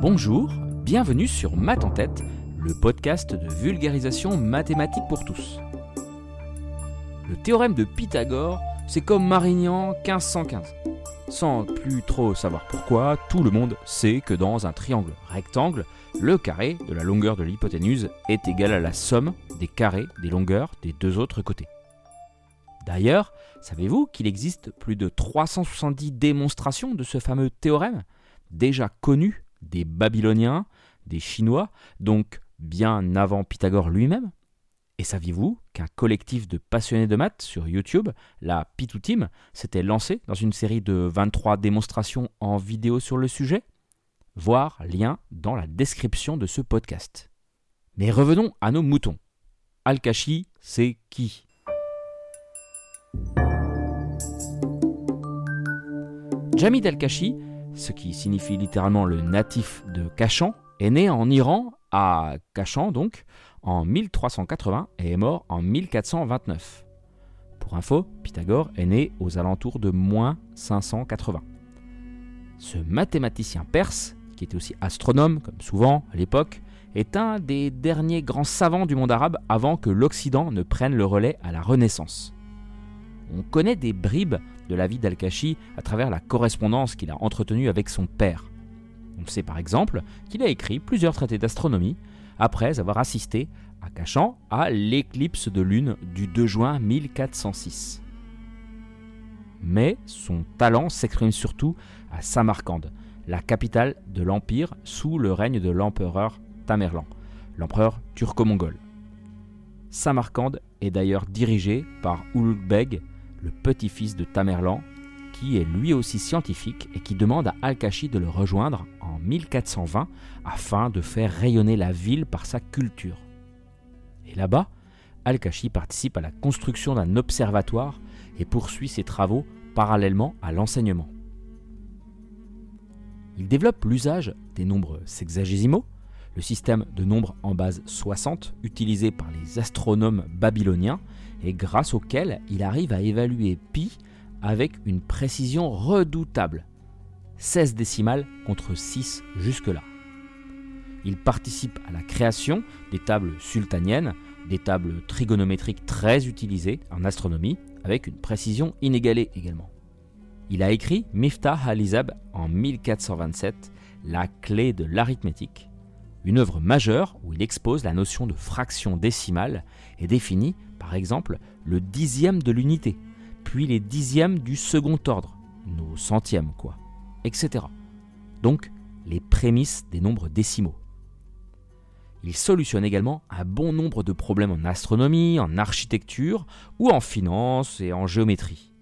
Bonjour, bienvenue sur Math en tête, le podcast de vulgarisation mathématique pour tous. Le théorème de Pythagore, c'est comme Marignan 1515. Sans plus trop savoir pourquoi, tout le monde sait que dans un triangle rectangle, le carré de la longueur de l'hypoténuse est égal à la somme des carrés des longueurs des deux autres côtés. D'ailleurs, savez-vous qu'il existe plus de 370 démonstrations de ce fameux théorème, déjà connu des Babyloniens, des Chinois, donc bien avant Pythagore lui-même Et saviez-vous qu'un collectif de passionnés de maths sur YouTube, la Pitou Team, s'était lancé dans une série de 23 démonstrations en vidéo sur le sujet? Voir lien dans la description de ce podcast. Mais revenons à nos moutons. Al-Kashi, c'est qui? Jamid Al-Kashi, ce qui signifie littéralement le natif de Kashan, est né en Iran, à Kashan donc, en 1380 et est mort en 1429. Pour info, Pythagore est né aux alentours de moins 580. Ce mathématicien perse, qui était aussi astronome, comme souvent à l'époque, est un des derniers grands savants du monde arabe avant que l'Occident ne prenne le relais à la Renaissance. On connaît des bribes de la vie d'Al-Kashi à travers la correspondance qu'il a entretenue avec son père. On sait par exemple qu'il a écrit plusieurs traités d'astronomie après avoir assisté à Cachan à l'éclipse de lune du 2 juin 1406. Mais son talent s'exprime surtout à Samarcande, la capitale de l'empire sous le règne de l'empereur Tamerlan, l'empereur turco-mongol. Samarcande est d'ailleurs dirigé par Ulugh le petit-fils de Tamerlan, qui est lui aussi scientifique et qui demande à Al-Kashi de le rejoindre en 1420 afin de faire rayonner la ville par sa culture. Et là-bas, Al-Kashi participe à la construction d'un observatoire et poursuit ses travaux parallèlement à l'enseignement. Il développe l'usage des nombres sexagésimaux, le système de nombres en base 60 utilisé par les astronomes babyloniens et grâce auquel il arrive à évaluer pi avec une précision redoutable. 16 décimales contre 6 jusque-là. Il participe à la création des tables sultaniennes, des tables trigonométriques très utilisées en astronomie, avec une précision inégalée également. Il a écrit Miftah al-Izab en 1427, La clé de l'arithmétique, une œuvre majeure où il expose la notion de fraction décimale et définit, par exemple, le dixième de l'unité, puis les dixièmes du second ordre, nos centièmes quoi, etc. Donc les prémices des nombres décimaux. Il solutionne également un bon nombre de problèmes en astronomie, en architecture ou en finance et en géométrie.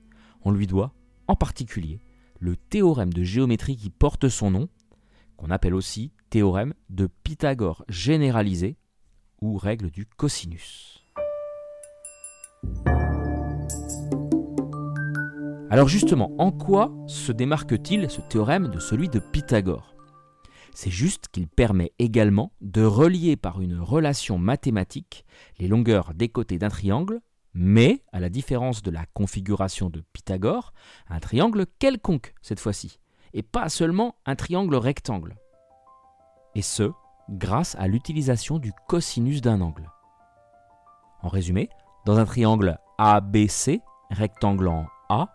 On lui doit, en particulier, le théorème de géométrie qui porte son nom, qu'on appelle aussi théorème de Pythagore généralisé ou règle du cosinus. Alors justement, en quoi se démarque-t-il ce théorème de celui de Pythagore? C'est juste qu'il permet également de relier par une relation mathématique les longueurs des côtés d'un triangle, mais, à la différence de la configuration de Pythagore, un triangle quelconque cette fois-ci, et pas seulement un triangle rectangle. Et ce, grâce à l'utilisation du cosinus d'un angle. En résumé, dans un triangle ABC, rectangle en A,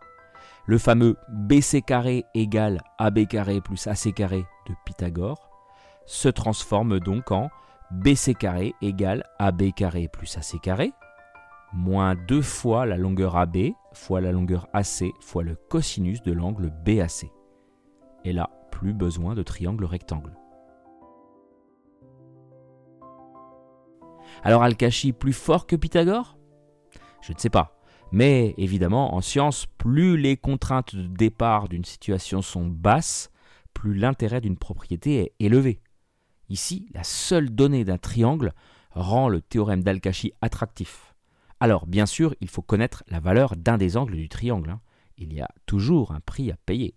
le fameux BC carré égale AB carré plus AC carré de Pythagore se transforme donc en BC carré égale AB carré plus AC carré, moins 2 fois la longueur AB fois la longueur AC fois le cosinus de l'angle BAC. Et là, plus besoin de triangle rectangle. Alors Al-Kashi plus fort que Pythagore? Je ne sais pas. Mais évidemment, en science, plus les contraintes de départ d'une situation sont basses, plus l'intérêt d'une propriété est élevé. Ici, la seule donnée d'un triangle rend le théorème d'Al-Kashi attractif. Alors, bien sûr, il faut connaître la valeur d'un des angles du triangle. Hein. Il y a toujours un prix à payer.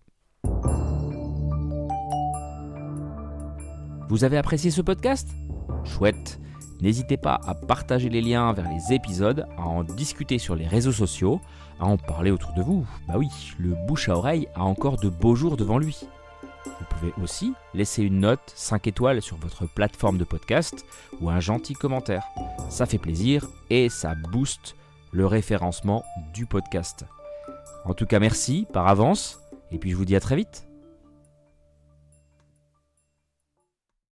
Vous avez apprécié ce podcast? Chouette N'hésitez pas à partager les liens vers les épisodes, à en discuter sur les réseaux sociaux, à en parler autour de vous. Bah oui, le bouche à oreille a encore de beaux jours devant lui. Vous pouvez aussi laisser une note 5 étoiles sur votre plateforme de podcast ou un gentil commentaire. Ça fait plaisir et ça booste le référencement du podcast. En tout cas, merci par avance et puis je vous dis à très vite.